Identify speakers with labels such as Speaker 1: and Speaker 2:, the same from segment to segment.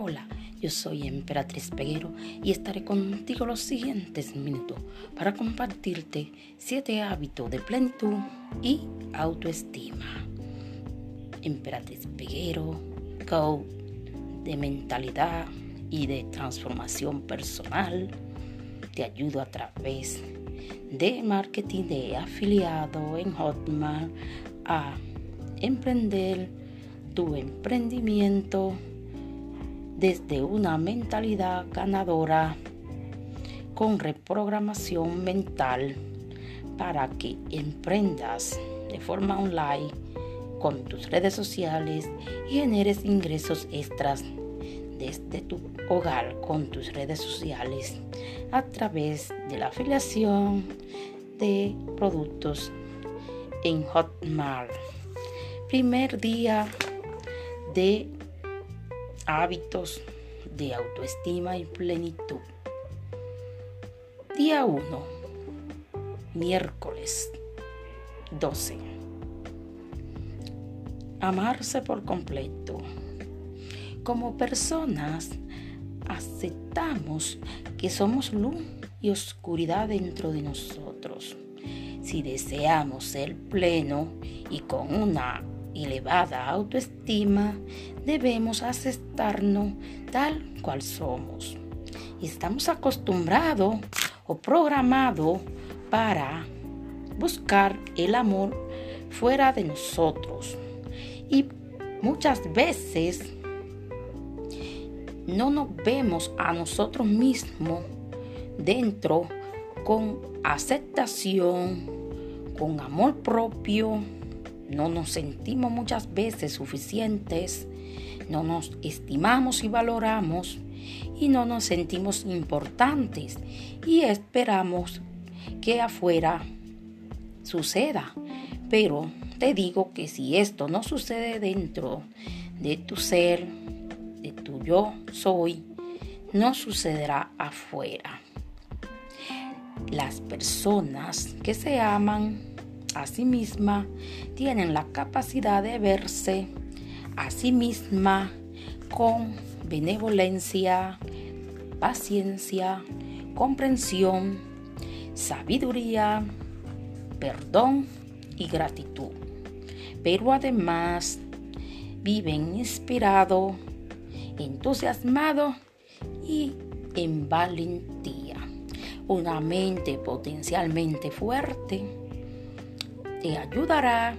Speaker 1: Hola, yo soy Emperatriz Peguero y estaré contigo los siguientes minutos para compartirte siete hábitos de plenitud y autoestima. Emperatriz Peguero, coach de mentalidad y de transformación personal. Te ayudo a través de marketing de afiliado en Hotmart a emprender tu emprendimiento desde una mentalidad ganadora con reprogramación mental para que emprendas de forma online con tus redes sociales y generes ingresos extras desde tu hogar con tus redes sociales a través de la afiliación de productos en Hotmart. Primer día de hábitos de autoestima y plenitud. Día 1. Miércoles 12. Amarse por completo. Como personas, aceptamos que somos luz y oscuridad dentro de nosotros. Si deseamos ser pleno y con una elevada autoestima, debemos aceptarnos tal cual somos. Estamos acostumbrados o programados para buscar el amor fuera de nosotros. Y muchas veces no nos vemos a nosotros mismos dentro con aceptación, con amor propio no nos sentimos muchas veces suficientes, no nos estimamos y valoramos y no nos sentimos importantes y esperamos que afuera suceda. Pero te digo que si esto no sucede dentro de tu ser, de tu yo soy, no sucederá afuera. Las personas que se aman a sí misma, tienen la capacidad de verse a sí misma con benevolencia, paciencia, comprensión, sabiduría, perdón y gratitud. Pero además viven inspirado, entusiasmado y en valentía. Una mente potencialmente fuerte te ayudará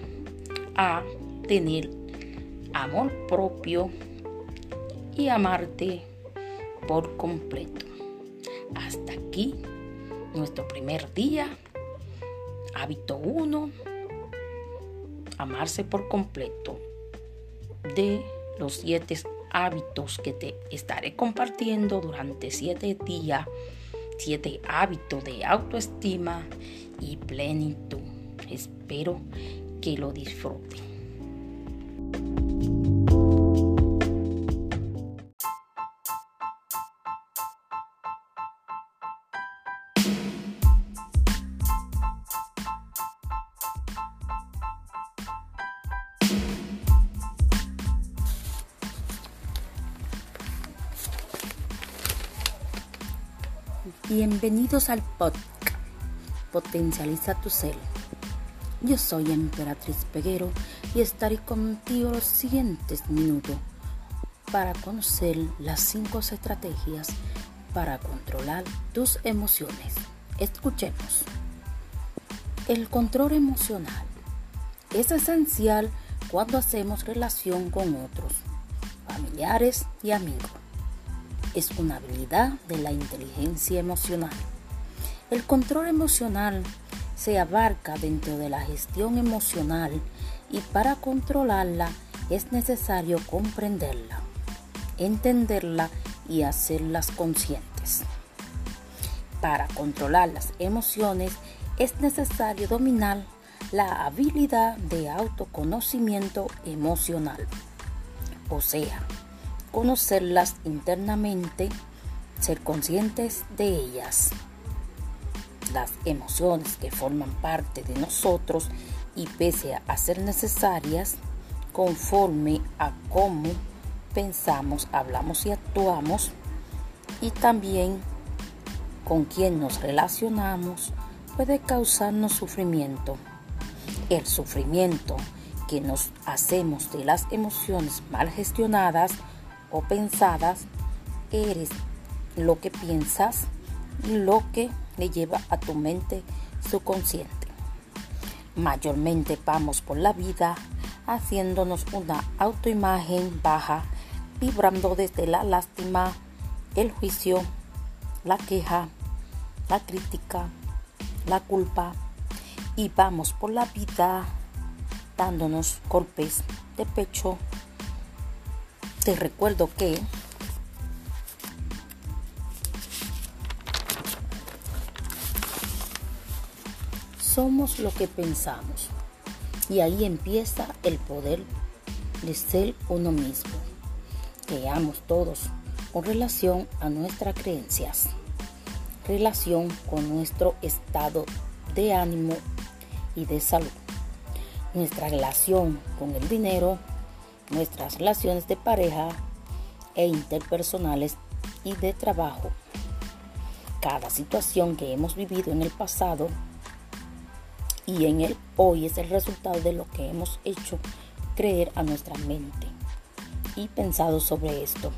Speaker 1: a tener amor propio y amarte por completo. Hasta aquí nuestro primer día. Hábito 1. Amarse por completo. De los siete hábitos que te estaré compartiendo durante siete días. Siete hábitos de autoestima y plenitud. Espero que lo disfruten. Bienvenidos al podcast Potencializa tu ser yo soy Emperatriz Peguero y estaré contigo los siguientes minutos para conocer las cinco estrategias para controlar tus emociones. Escuchemos. El control emocional es esencial cuando hacemos relación con otros, familiares y amigos. Es una habilidad de la inteligencia emocional. El control emocional se abarca dentro de la gestión emocional y para controlarla es necesario comprenderla, entenderla y hacerlas conscientes. Para controlar las emociones es necesario dominar la habilidad de autoconocimiento emocional, o sea, conocerlas internamente, ser conscientes de ellas las emociones que forman parte de nosotros y pese a ser necesarias, conforme a cómo pensamos, hablamos y actuamos y también con quien nos relacionamos puede causarnos sufrimiento. El sufrimiento que nos hacemos de las emociones mal gestionadas o pensadas eres lo que piensas y lo que le lleva a tu mente subconsciente. Mayormente vamos por la vida haciéndonos una autoimagen baja, vibrando desde la lástima, el juicio, la queja, la crítica, la culpa y vamos por la vida dándonos golpes de pecho. Te recuerdo que somos lo que pensamos. Y ahí empieza el poder de ser uno mismo. Creamos todos con relación a nuestras creencias, relación con nuestro estado de ánimo y de salud, nuestra relación con el dinero, nuestras relaciones de pareja e interpersonales y de trabajo. Cada situación que hemos vivido en el pasado y en el hoy es el resultado de lo que hemos hecho creer a nuestra mente y pensado sobre esto.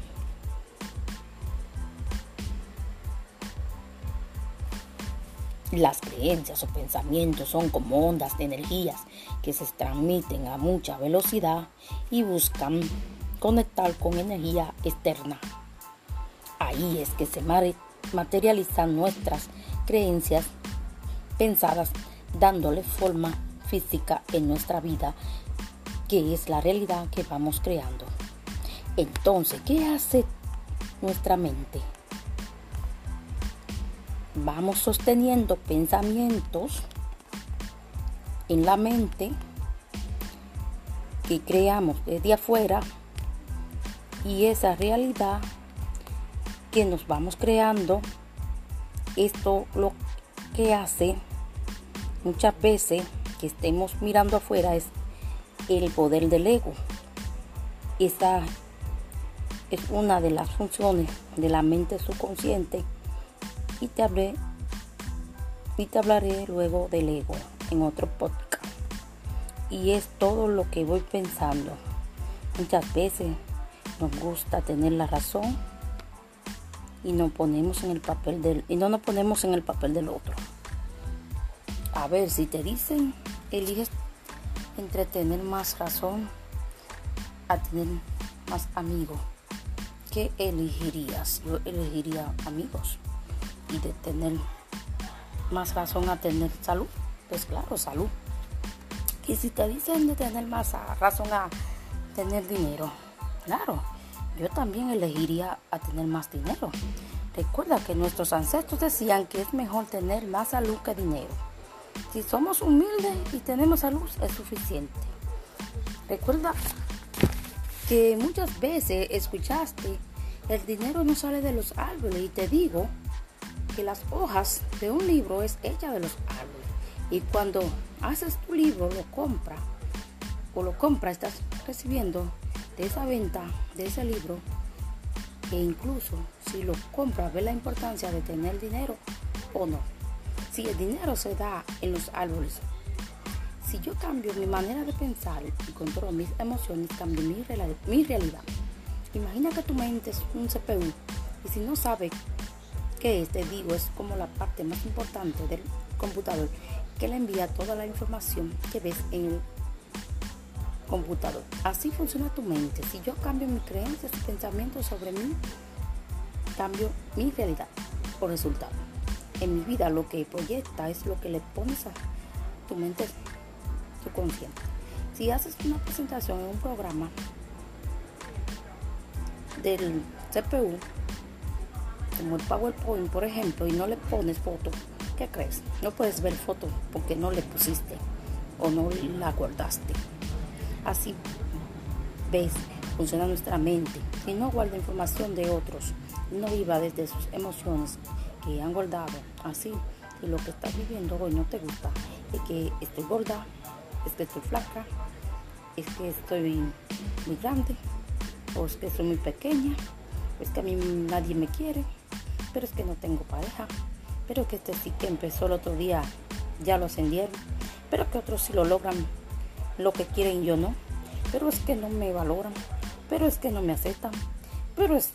Speaker 1: Las creencias o pensamientos son como ondas de energías que se transmiten a mucha velocidad y buscan conectar con energía externa. Ahí es que se materializan nuestras creencias pensadas dándole forma física en nuestra vida, que es la realidad que vamos creando. Entonces, ¿qué hace nuestra mente? Vamos sosteniendo pensamientos en la mente que creamos desde afuera y esa realidad que nos vamos creando, esto lo que hace muchas veces que estemos mirando afuera es el poder del ego. Esa es una de las funciones de la mente subconsciente y te hablé y te hablaré luego del ego en otro podcast. Y es todo lo que voy pensando. Muchas veces nos gusta tener la razón y nos ponemos en el papel del y no nos ponemos en el papel del otro. A ver, si te dicen, eliges entre tener más razón a tener más amigos, ¿qué elegirías? Yo elegiría amigos y de tener más razón a tener salud, pues claro, salud. Y si te dicen de tener más razón a tener dinero, claro, yo también elegiría a tener más dinero. Recuerda que nuestros ancestros decían que es mejor tener más salud que dinero. Si somos humildes y tenemos salud es suficiente. Recuerda que muchas veces escuchaste, el dinero no sale de los árboles y te digo que las hojas de un libro es hecha de los árboles. Y cuando haces tu libro, lo compra o lo compra, estás recibiendo de esa venta de ese libro e incluso si lo compras, ve la importancia de tener dinero o no. Si el dinero se da en los árboles, si yo cambio mi manera de pensar y controlo mis emociones, cambio mi, realidad. Imagina que tu mente es un CPU y si no sabes qué es, te digo, es como la parte más importante del computador que le envía toda la información que ves en el computador. Así funciona tu mente. Si yo cambio mis creencias y pensamientos sobre mí, cambio mi realidad por resultado en mi vida lo que proyecta es lo que le pones a tu mente subconsciente. Si haces una presentación en un programa del CPU, como el PowerPoint, por ejemplo, y no le pones foto, ¿qué crees? No puedes ver foto porque no le pusiste o no la guardaste. Así ves, funciona nuestra mente. Y no guarda información de otros, no viva desde sus emociones, que han guardado así y lo que estás viviendo hoy no te gusta, es que estoy gorda, es que estoy flaca, es que estoy muy grande, o es que soy muy pequeña, es que a mí nadie me quiere, pero es que no tengo pareja, pero que este sí que empezó el otro día ya lo ascendieron, pero que otros sí lo logran lo que quieren yo no, pero es que no me valoran, pero es que no me aceptan, pero es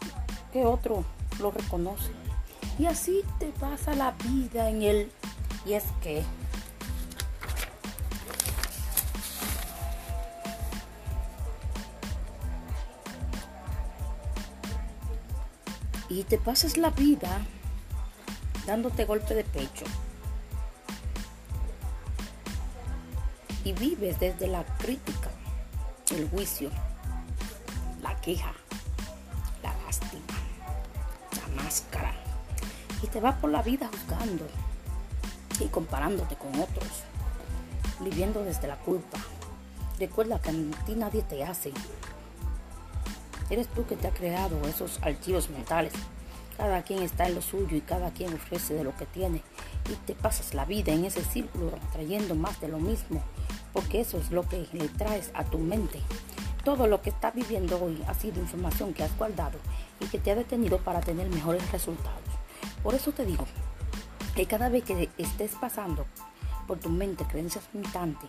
Speaker 1: que otro lo reconoce. Y así te pasa la vida en él. Y es que y te pasas la vida dándote golpe de pecho. Y vives desde la crítica, el juicio, la queja, la lástima, la máscara. Te vas por la vida juzgando y comparándote con otros, viviendo desde la culpa. Recuerda que a ti nadie te hace, Eres tú que te ha creado esos archivos mentales. Cada quien está en lo suyo y cada quien ofrece de lo que tiene. Y te pasas la vida en ese círculo trayendo más de lo mismo, porque eso es lo que le traes a tu mente. Todo lo que estás viviendo hoy ha sido información que has guardado y que te ha detenido para tener mejores resultados. Por eso te digo que cada vez que estés pasando por tu mente creencias limitantes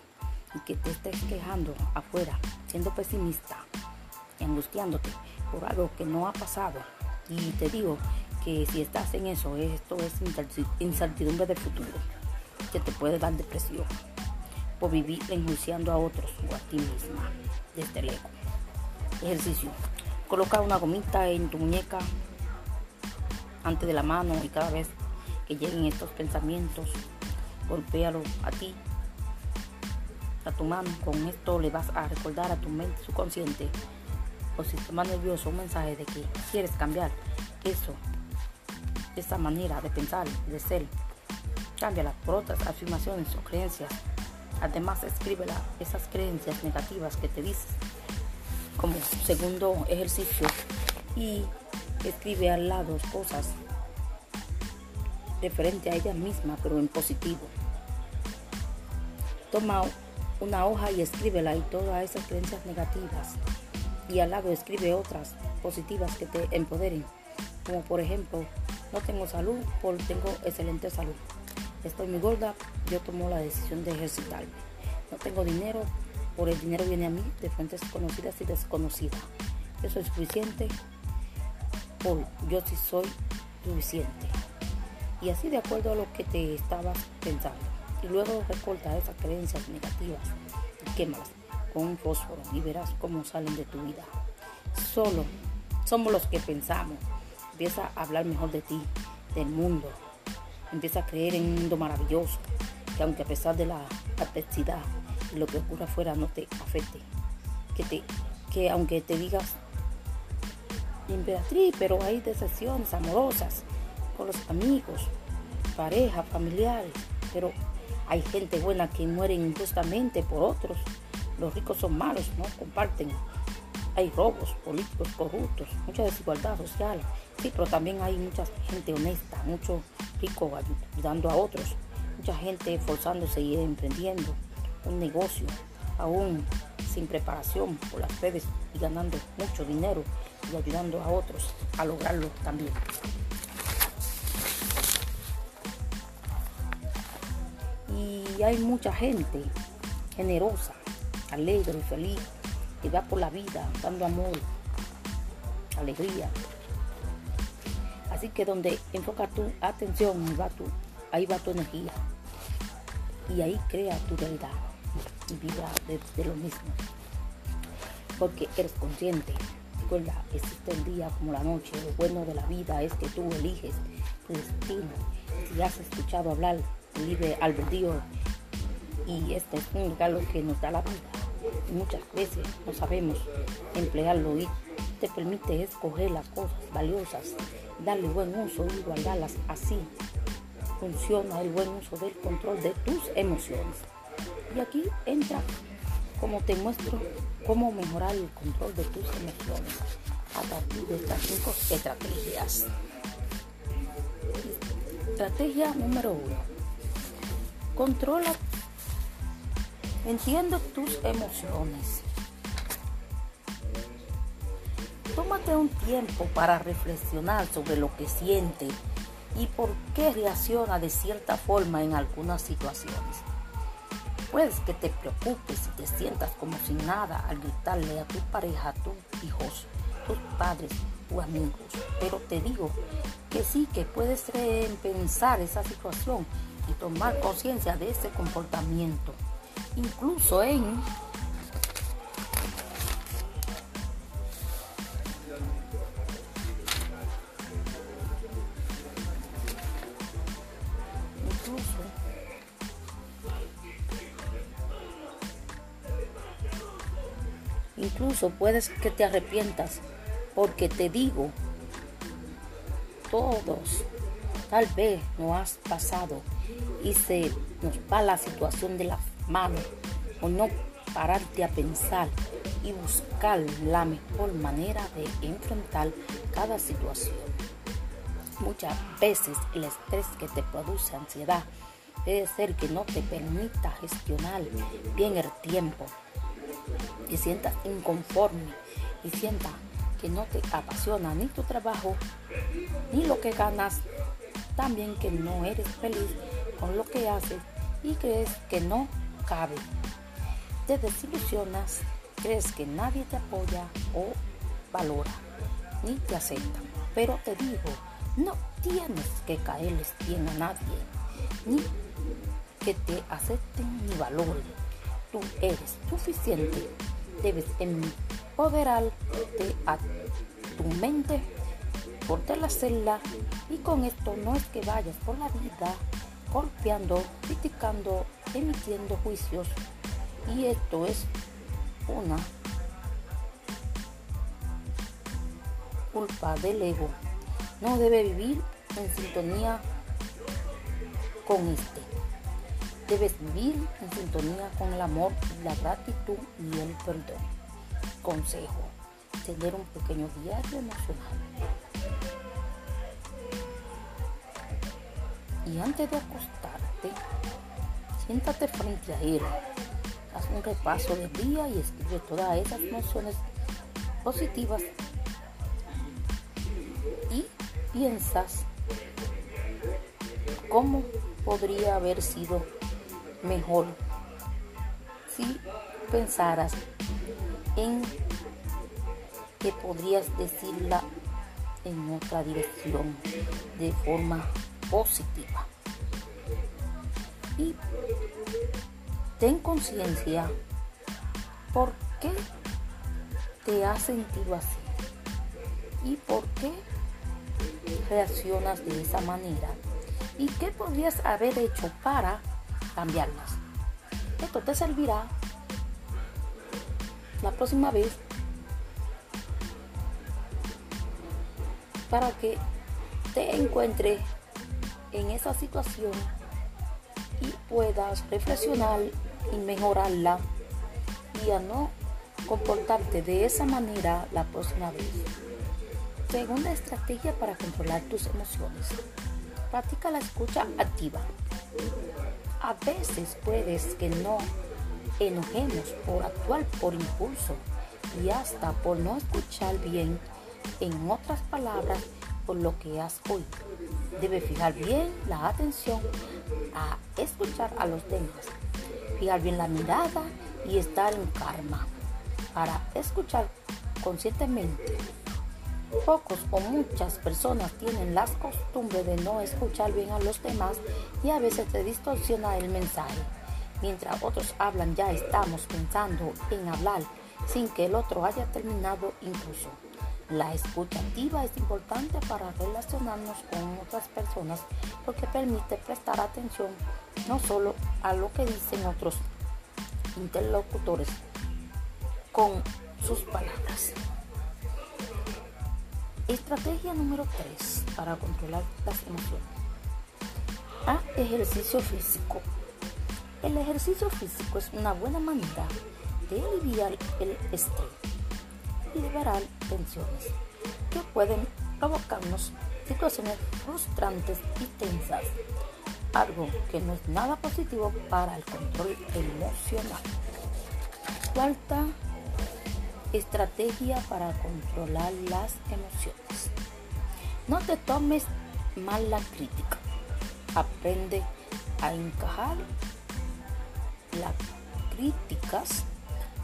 Speaker 1: y que te estés quejando afuera, siendo pesimista, angustiándote por algo que no ha pasado. Y te digo que si estás en eso, esto es incertidumbre del futuro, que te puede dar depresión por vivir enjuiciando a otros o a ti misma desde el. Ejercicio. Coloca una gomita en tu muñeca antes de la mano y cada vez que lleguen estos pensamientos, golpéalo a ti, a tu mano. Con esto le vas a recordar a tu mente subconsciente o sistema nervioso un mensaje de que quieres cambiar eso, esa manera de pensar, de ser. Cámbiala por otras afirmaciones o creencias. Además, escríbela esas creencias negativas que te dices como segundo ejercicio y escribe al lado cosas referente a ella misma, pero en positivo. Toma una hoja y escríbela y todas esas creencias negativas y al lado escribe otras positivas que te empoderen, como por ejemplo, no tengo salud, por tengo excelente salud. Estoy muy gorda, yo tomo la decisión de ejercitarme. No tengo dinero, por el dinero viene a mí de fuentes conocidas y desconocidas. Yo soy suficiente, yo sí soy suficiente. Y así de acuerdo a lo que te estabas pensando. Y luego recorta esas creencias negativas y quémalas un fósforo y verás cómo salen de tu vida. Solo somos los que pensamos. Empieza a hablar mejor de ti, del mundo. Empieza a creer en un mundo maravilloso, que aunque a pesar de la adversidad lo que ocurra afuera no te afecte. Que, te, que aunque te digas emperatriz, pero hay decepciones amorosas con los amigos, pareja, familiares, pero hay gente buena que muere injustamente por otros los ricos son malos, no comparten. Hay robos políticos corruptos, mucha desigualdad social. Sí, pero también hay mucha gente honesta, mucho rico ayudando a otros, mucha gente esforzándose y emprendiendo un negocio, aún sin preparación por las redes y ganando mucho dinero y ayudando a otros a lograrlo también. Y hay mucha gente generosa alegre, feliz, y va por la vida dando amor, alegría. Así que donde enfoca tu atención, va tu, ahí va tu energía. Y ahí crea tu realidad y vida de, lo mismo. Porque eres consciente. Recuerda, existe el día como la noche. Lo bueno de la vida es que tú eliges tu destino. Si has escuchado hablar libre albedrío y este es un regalo que nos da la vida muchas veces no sabemos emplearlo y te permite escoger las cosas valiosas, darle buen uso y guardarlas así. Funciona el buen uso del control de tus emociones. Y aquí entra, como te muestro, cómo mejorar el control de tus emociones a partir de estas cinco estrategias. Estrategia número uno. Controla Entiendo tus emociones. tómate un tiempo para reflexionar sobre lo que siente y por qué reacciona de cierta forma en algunas situaciones. Puedes que te preocupes y te sientas como sin nada al gritarle a tu pareja, a tus hijos, tus padres o amigos, pero te digo que sí que puedes pensar esa situación y tomar conciencia de ese comportamiento, incluso en Incluso puedes que te arrepientas porque te digo, todos tal vez no has pasado y se nos va la situación de la mano o no pararte a pensar y buscar la mejor manera de enfrentar cada situación. Muchas veces el estrés que te produce ansiedad puede ser que no te permita gestionar bien el tiempo te sientas inconforme y sientas que no te apasiona ni tu trabajo ni lo que ganas, también que no eres feliz con lo que haces y crees que no cabe. Te desilusionas, crees que nadie te apoya o valora, ni te acepta. Pero te digo, no tienes que caerles bien a nadie, ni que te acepten ni valoren. Eres suficiente debes empoderarte a tu mente, fortalecerla y con esto no es que vayas por la vida golpeando, criticando, emitiendo juicios y esto es una culpa del ego. No debe vivir en sintonía con este. Debes vivir en sintonía con el amor, la gratitud y el perdón. Consejo, tener un pequeño diario emocional. Y antes de acostarte, siéntate frente a él. Haz un repaso del día y escribe todas esas emociones positivas y piensas cómo podría haber sido mejor si pensaras en que podrías decirla en otra dirección de forma positiva. Y ten conciencia por qué te has sentido así y por qué reaccionas de esa manera y qué podrías haber hecho para cambiarlas. Esto te servirá la próxima vez para que te encuentres en esa situación y puedas reflexionar y mejorarla y a no comportarte de esa manera la próxima vez. Segunda estrategia para controlar tus emociones. Practica la escucha activa. A veces puedes que no enojemos por actuar por impulso y hasta por no escuchar bien, en otras palabras, por lo que has oído. Debe fijar bien la atención a escuchar a los demás, fijar bien la mirada y estar en karma para escuchar conscientemente Pocos o muchas personas tienen las costumbres de no escuchar bien a los demás y a veces se distorsiona el mensaje. Mientras otros hablan ya estamos pensando en hablar sin que el otro haya terminado incluso. La escucha activa es importante para relacionarnos con otras personas porque permite prestar atención no solo a lo que dicen otros interlocutores con sus palabras. Estrategia número 3 para controlar las emociones. A. Ejercicio físico. El ejercicio físico es una buena manera de aliviar el estrés y liberar tensiones que pueden provocarnos situaciones frustrantes y tensas, algo que no es nada positivo para el control emocional. Cuarta Estrategia para controlar las emociones. No te tomes mal la crítica. Aprende a encajar las críticas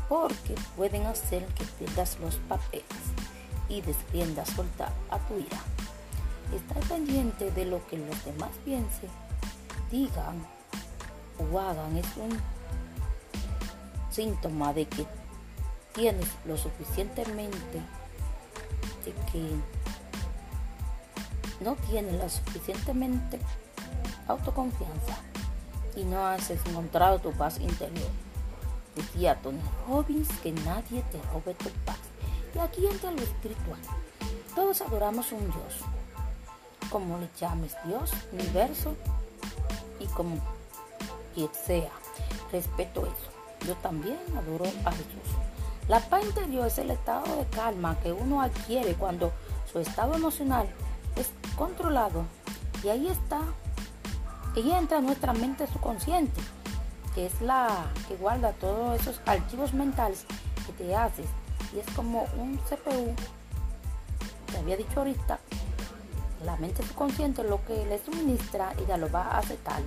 Speaker 1: porque pueden hacer que pierdas los papeles y desprendas suelta a tu ira. Estar pendiente de lo que los demás piensen, digan o hagan es un síntoma de que tienes lo suficientemente de que no tienes la suficientemente autoconfianza y no has encontrado tu paz interior. Decía Tony Robbins que nadie te robe tu paz. Y aquí entra lo espiritual. Todos adoramos un Dios. Como le llames Dios, universo y como quien sea. Respeto eso. Yo también adoro a Jesús. La paz interior es el estado de calma que uno adquiere cuando su estado emocional es controlado. Y ahí está. Y entra nuestra mente subconsciente, que es la que guarda todos esos archivos mentales que te haces. Y es como un CPU. Te había dicho ahorita, la mente subconsciente lo que le suministra, ella lo va a aceptar.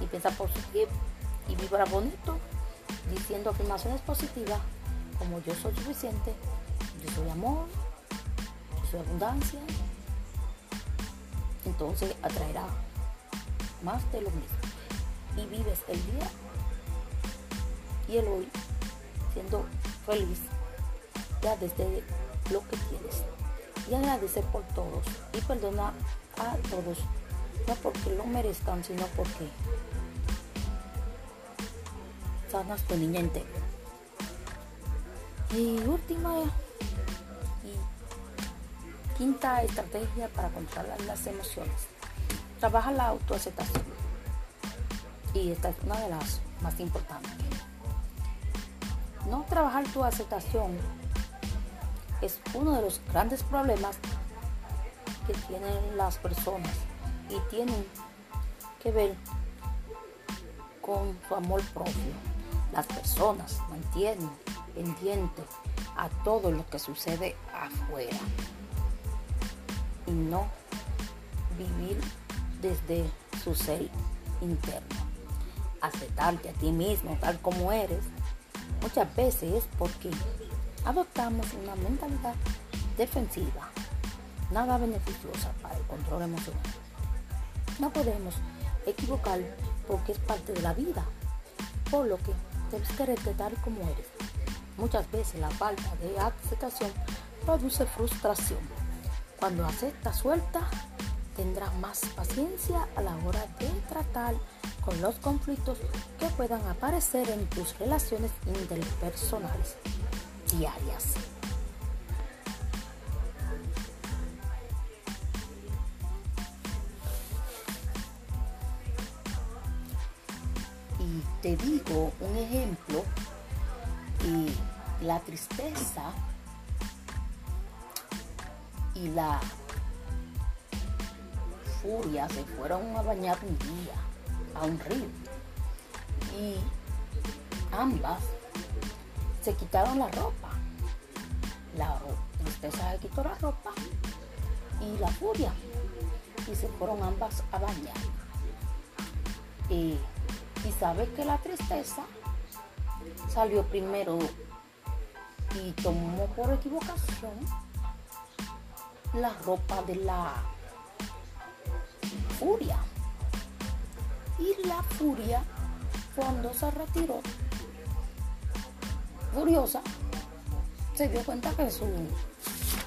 Speaker 1: Y piensa positivo y vibra bonito, diciendo afirmaciones positivas, como yo soy suficiente, yo soy amor, yo soy abundancia, entonces atraerá más de lo mismo. Y vives el día y el hoy siendo feliz ya desde lo que tienes. Y agradecer por todos y perdona a todos, no porque lo merezcan, sino porque sanas tu niña entera. Y última Quinta estrategia para controlar las emociones. Trabaja la autoaceptación. Y esta es una de las más importantes. No trabajar tu aceptación es uno de los grandes problemas que tienen las personas y tienen que ver con su amor propio. Las personas mantienen pendiente a todo lo que sucede afuera y no vivir desde su ser interno. Aceptarte a ti mismo tal como eres muchas veces es porque adoptamos una mentalidad defensiva, nada beneficiosa para el control emocional. No podemos equivocar porque es parte de la vida, por lo que debes quererte tal como eres. Muchas veces la falta de aceptación produce frustración cuando acepta suelta, tendrá más paciencia a la hora de tratar con los conflictos que puedan aparecer en tus relaciones interpersonales diarias. Y te digo un ejemplo, y la tristeza y la furia se fueron a bañar un día a un río. Y ambas se quitaron la ropa. La tristeza se quitó la ropa y la furia. Y se fueron ambas a bañar. Y, y sabes que la tristeza salió primero y tomó por equivocación la ropa de la furia. Y la furia, cuando se retiró, furiosa, se dio cuenta que su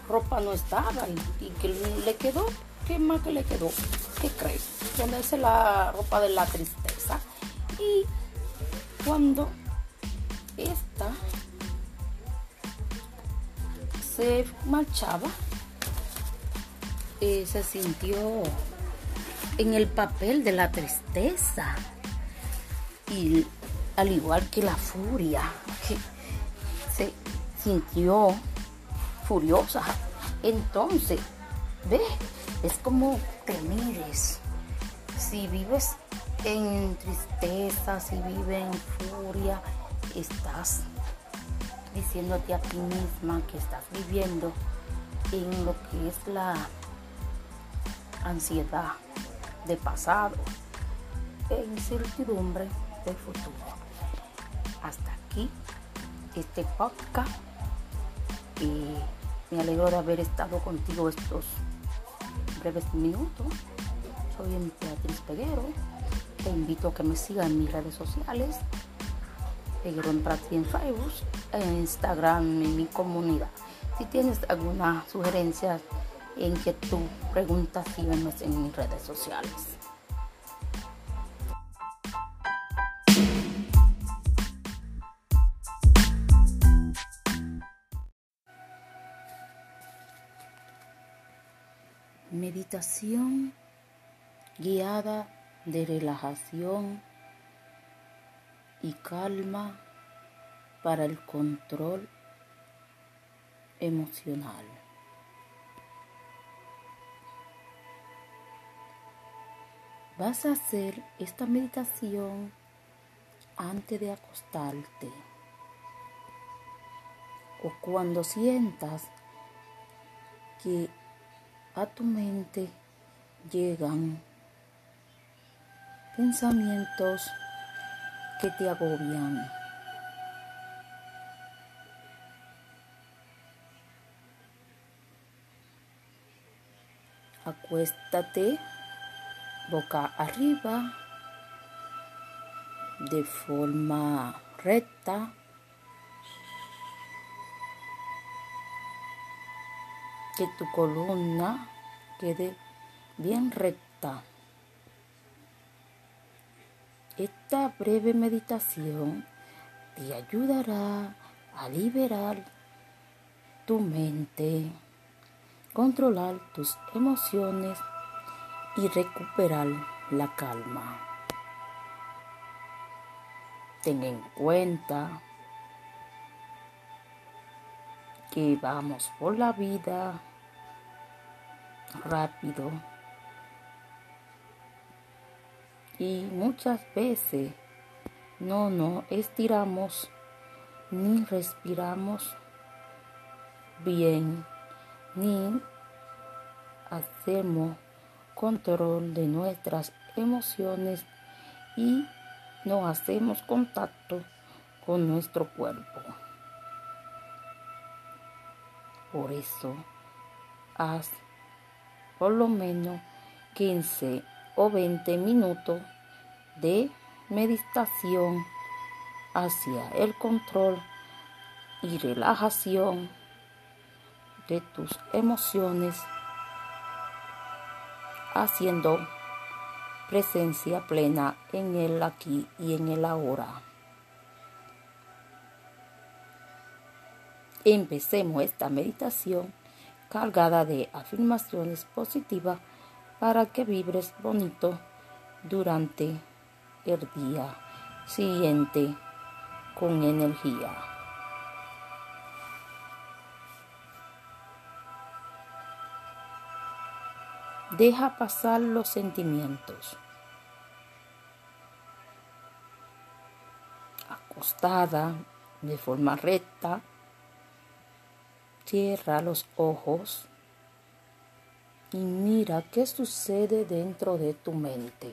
Speaker 1: ropa no estaba y, que le quedó, ¿qué más que le quedó? ¿Qué crees? Ponerse la ropa de la tristeza. Y cuando esta se marchaba, eh, se sintió en el papel de la tristeza y al igual que la furia, se sintió furiosa. Entonces, ve, es como te mires. Si vives en tristeza, si vives en furia, estás diciéndote a ti misma que estás viviendo en lo que es la ansiedad de pasado e incertidumbre del futuro. Hasta aquí este podcast y me alegro de haber estado contigo estos breves minutos. Soy Beatriz Peguero. Te invito a que me sigas en mis redes sociales. Peguero en Facebook, en Instagram, en mi comunidad. Si tienes alguna sugerencia, inquietud, pregunta, sígueme en mis redes sociales. Meditación guiada de relajación y calma para el control emocional. Vas a hacer esta meditación antes de acostarte o cuando sientas que a tu mente llegan pensamientos que te agobian. Acuéstate boca arriba de forma recta. Que tu columna quede bien recta. Esta breve meditación te ayudará a liberar tu mente, controlar tus emociones y recuperar la calma. Ten en cuenta que vamos por la vida rápido y muchas veces no nos estiramos ni respiramos bien ni hacemos control de nuestras emociones y no hacemos contacto con nuestro cuerpo. Por eso, haz por lo menos 15 o 20 minutos de meditación hacia el control y relajación de tus emociones haciendo presencia plena en el aquí y en el ahora. Empecemos esta meditación cargada de afirmaciones positivas para que vibres bonito durante el día siguiente con energía. Deja pasar los sentimientos. Acostada de forma recta, cierra los ojos y mira qué sucede dentro de tu mente.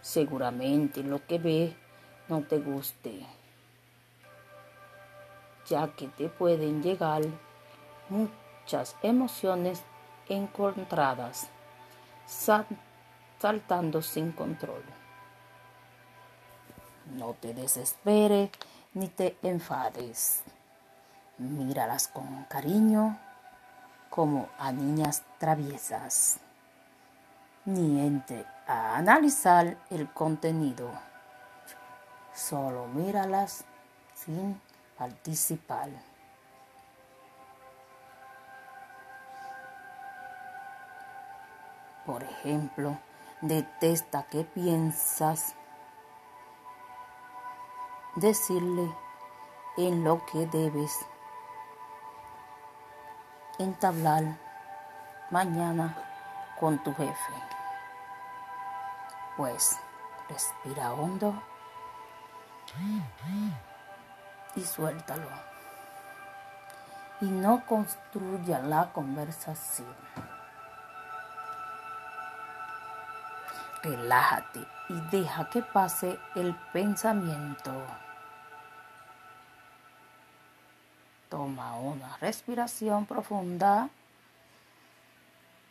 Speaker 1: Seguramente lo que ves no te guste, ya que te pueden llegar muchas emociones encontradas, saltando sin control. No te desesperes ni te enfades. Míralas con cariño como a niñas traviesas. Ni entre a analizar el contenido. Solo míralas sin participar. Por ejemplo, detesta que piensas decirle en lo que debes entablar mañana con tu jefe. Pues respira hondo y suéltalo. Y no construya la conversación. Relájate y deja que pase el pensamiento. Toma una respiración profunda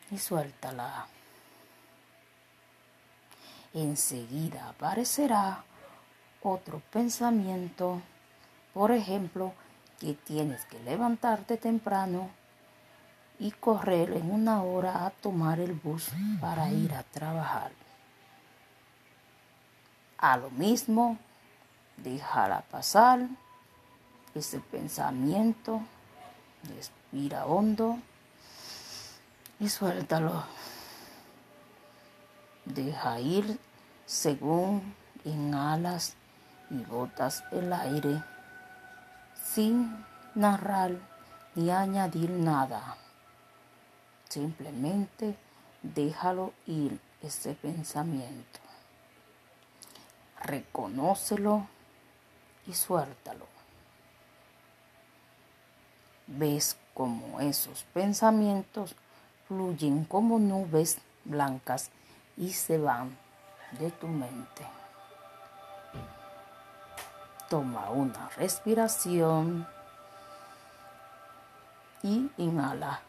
Speaker 1: y suéltala. Enseguida aparecerá otro pensamiento, por ejemplo, que tienes que levantarte temprano y correr en una hora a tomar el bus para ir a trabajar. A lo mismo, déjala pasar ese pensamiento, respira hondo y suéltalo. Deja ir según inhalas y botas el aire sin narrar ni añadir nada. Simplemente déjalo ir ese pensamiento. Reconócelo y suéltalo. Ves como esos pensamientos fluyen como nubes blancas y se van de tu mente. Toma una respiración y inhala.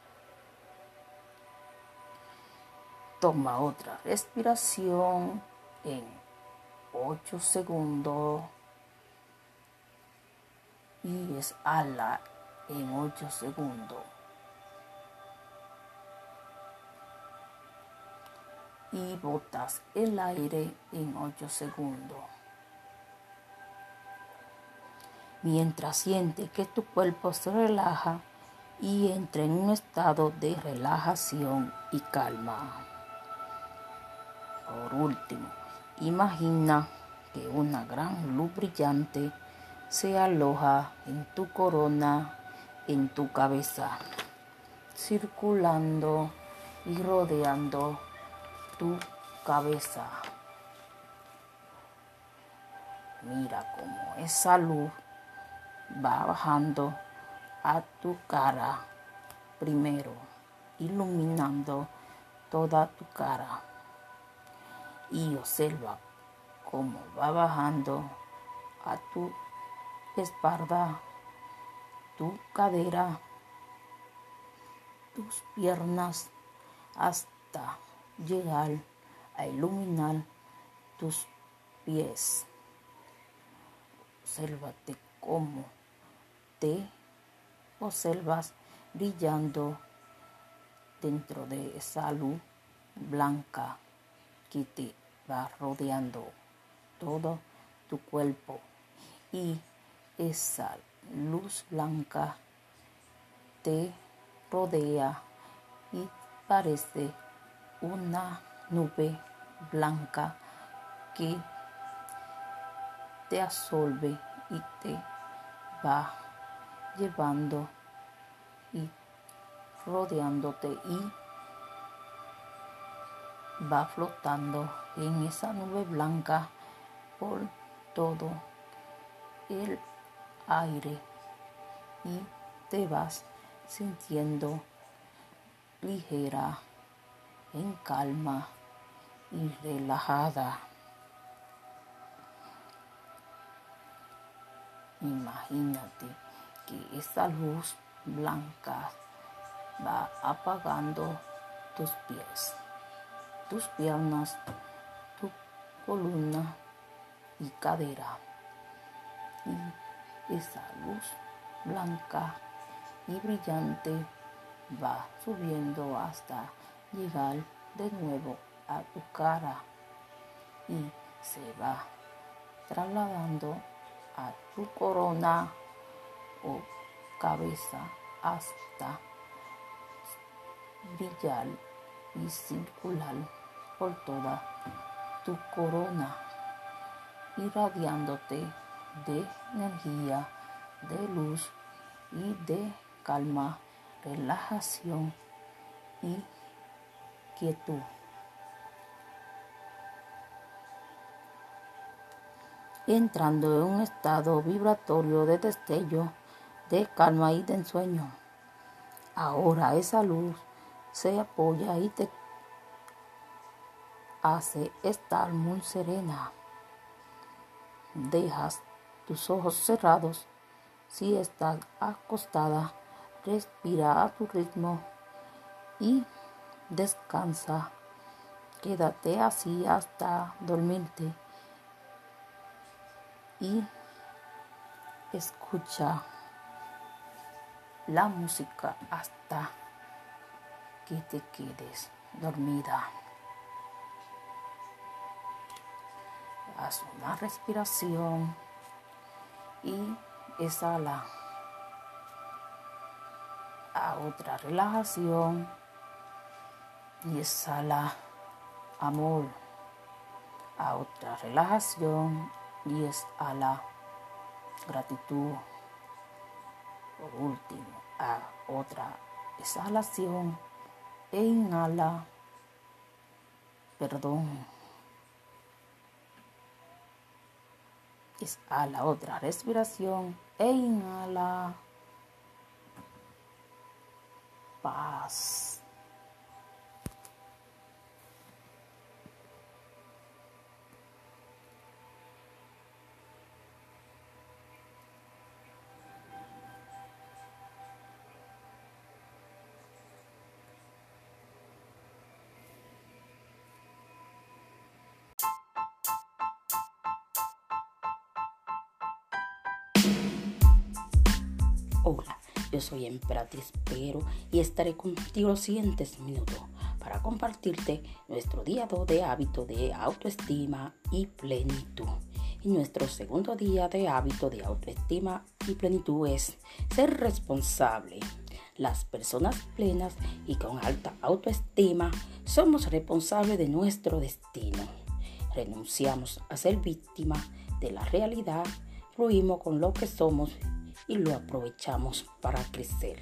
Speaker 1: Toma otra respiración en 8 segundos y exhala en 8 segundos. Y botas el aire en 8 segundos. Mientras siente que tu cuerpo se relaja y entra en un estado de relajación y calma. Por último, imagina que una gran luz brillante se aloja en tu corona en tu cabeza, circulando y rodeando tu cabeza. Mira cómo esa luz va bajando a tu cara primero, iluminando toda tu cara. Y observa cómo va bajando a tu espalda tu cadera, tus piernas hasta llegar a iluminar tus pies. Obsérvate cómo te observas brillando dentro de esa luz blanca que te va rodeando todo tu cuerpo y esa luz blanca te rodea y parece una nube blanca que te absorbe y te va llevando y rodeándote y va flotando en esa nube blanca por todo el aire y te vas sintiendo ligera, en calma y relajada. Imagínate que esa luz blanca va apagando tus pies, tus piernas, tu columna y cadera. Y esa luz blanca y brillante va subiendo hasta llegar de nuevo a tu cara y se va trasladando a tu corona o cabeza hasta brillar y circular por toda tu corona irradiándote de energía, de luz y de calma, relajación y quietud. entrando en un estado vibratorio de destello, de calma y de ensueño. Ahora esa luz se apoya y te hace estar muy serena. Dejas tus ojos cerrados. Si estás acostada, respira a tu ritmo y descansa. Quédate así hasta dormirte y escucha la música hasta que te quedes dormida. Haz una respiración y exhala a otra relajación y exhala amor a otra relajación y exhala gratitud. Por último a otra exhalación. E inhala perdón Exhala otra respiración e inhala paz. Soy Emperatriz Pero y estaré contigo los siguientes minutos para compartirte nuestro día 2 de hábito de autoestima y plenitud. Y nuestro segundo día de hábito de autoestima y plenitud es ser responsable. Las personas plenas y con alta autoestima somos responsables de nuestro destino. Renunciamos a ser víctima de la realidad, fluimos con lo que somos y lo aprovechamos para crecer.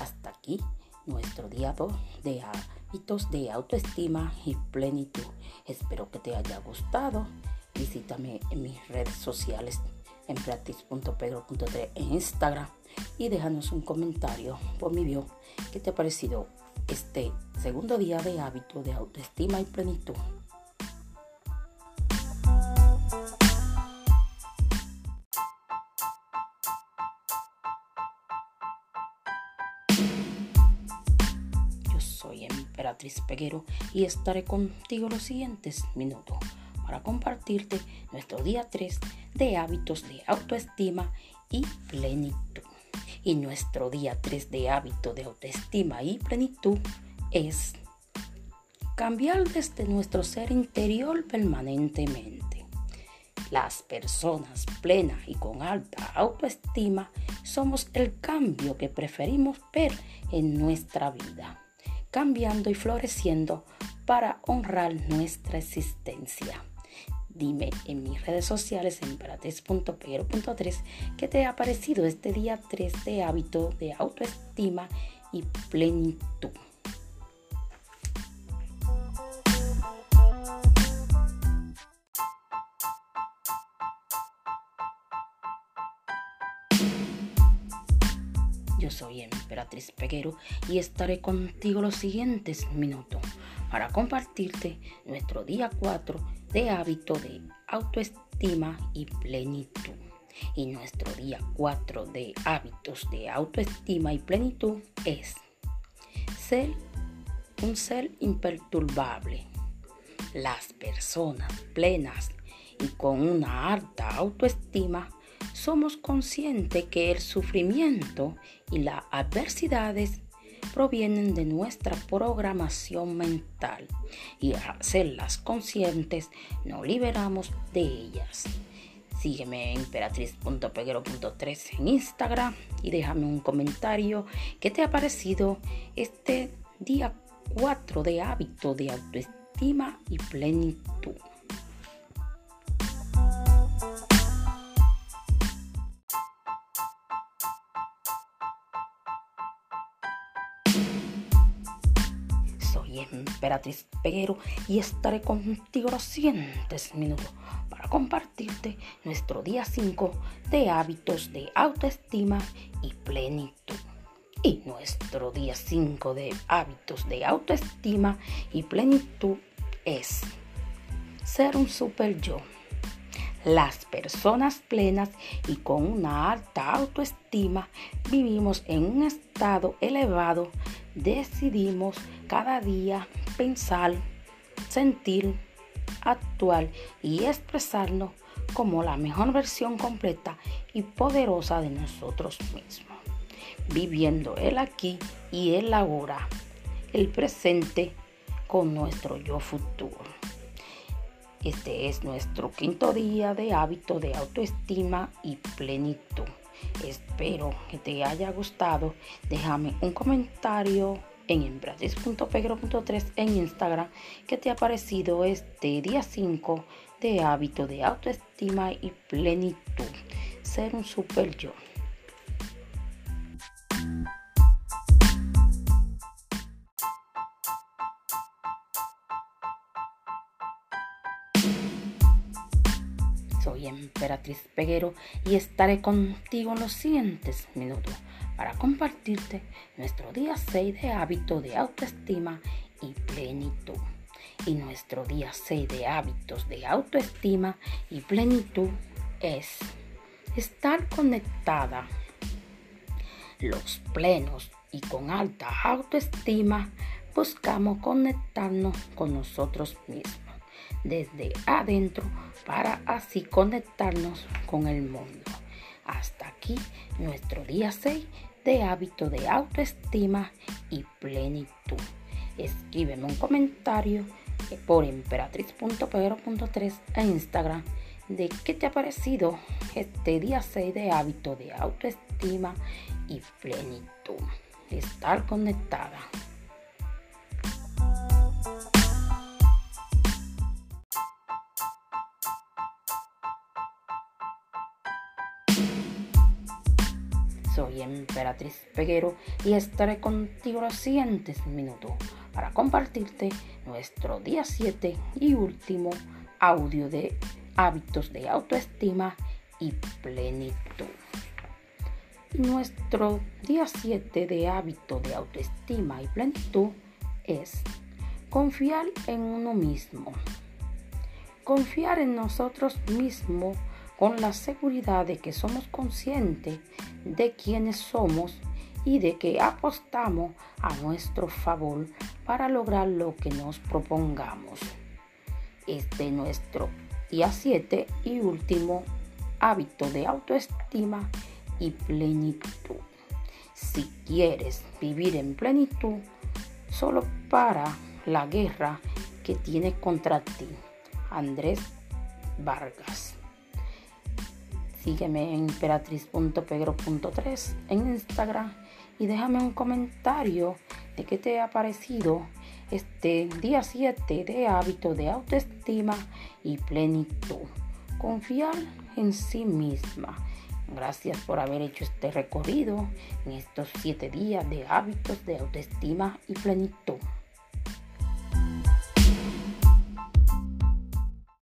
Speaker 1: Hasta aquí nuestro 2 de hábitos de autoestima y plenitud. Espero que te haya gustado. Visítame en mis redes sociales en practice.pedro.3 en Instagram y déjanos un comentario por mi bio que te ha parecido este segundo día de hábito de autoestima y plenitud. Peguero y estaré contigo los siguientes minutos para compartirte nuestro día 3 de hábitos de autoestima y plenitud. Y nuestro día 3 de hábito de autoestima y plenitud es cambiar desde nuestro ser interior permanentemente. Las personas plenas y con alta autoestima somos el cambio que preferimos ver en nuestra vida cambiando y floreciendo para honrar nuestra existencia. Dime en mis redes sociales en emperatriz.pero.3 qué te ha parecido este día 3 de hábito de autoestima y plenitud. Yo soy Emperatriz Peguero y estaré contigo los siguientes minutos para compartirte nuestro día 4 de hábito de autoestima y plenitud. Y nuestro día 4 de hábitos de autoestima y plenitud es ser un ser imperturbable. Las personas plenas y con una alta autoestima somos conscientes que el sufrimiento y las adversidades provienen de nuestra programación mental y al hacerlas conscientes nos liberamos de ellas. Sígueme en emperatriz.peguero.3 en Instagram y déjame un comentario que te ha parecido este día 4 de hábito de autoestima y plenitud. Emperatriz Peguero y estaré contigo los siguientes minutos para compartirte nuestro día 5 de hábitos de autoestima y plenitud. Y nuestro día 5 de hábitos de autoestima y plenitud es ser un super yo. Las personas plenas y con una alta autoestima vivimos en un estado elevado. Decidimos cada día pensar, sentir, actuar y expresarnos como la mejor versión completa y poderosa de nosotros mismos, viviendo el aquí y el ahora, el presente con nuestro yo futuro. Este es nuestro quinto día de hábito de autoestima y plenitud. Espero que te haya gustado. Déjame un comentario en embrates.pegro.3 en Instagram que te ha parecido este día 5 de hábito de autoestima y plenitud. Ser un super yo. Soy Emperatriz Peguero y estaré contigo en los siguientes minutos para compartirte nuestro día 6 de hábito de autoestima y plenitud. Y nuestro día 6 de hábitos de autoestima y plenitud es estar conectada. Los plenos y con alta autoestima buscamos conectarnos con nosotros mismos desde adentro para así conectarnos con el mundo. Hasta aquí nuestro día 6 de hábito de autoestima y plenitud. Escríbeme un comentario por emperatriz.pedro.3 en Instagram de qué te ha parecido este día 6 de hábito de autoestima y plenitud. Estar conectada. Emperatriz Peguero y estaré contigo los siguientes minutos para compartirte nuestro día 7 y último audio de hábitos de autoestima y plenitud. Nuestro día 7 de hábito de autoestima y plenitud es confiar en uno mismo. Confiar en nosotros mismos con la seguridad de que somos conscientes de quiénes somos y de que apostamos a nuestro favor para lograr lo que nos propongamos. Este nuestro día 7 y último hábito de autoestima y plenitud. Si quieres vivir en plenitud, solo para la guerra que tiene contra ti. Andrés Vargas. Sígueme en emperatriz.pegro.3 en Instagram y déjame un comentario de qué te ha parecido este día 7 de hábito de autoestima y plenitud. Confiar en sí misma. Gracias por haber hecho este recorrido en estos 7 días de hábitos de autoestima y plenitud.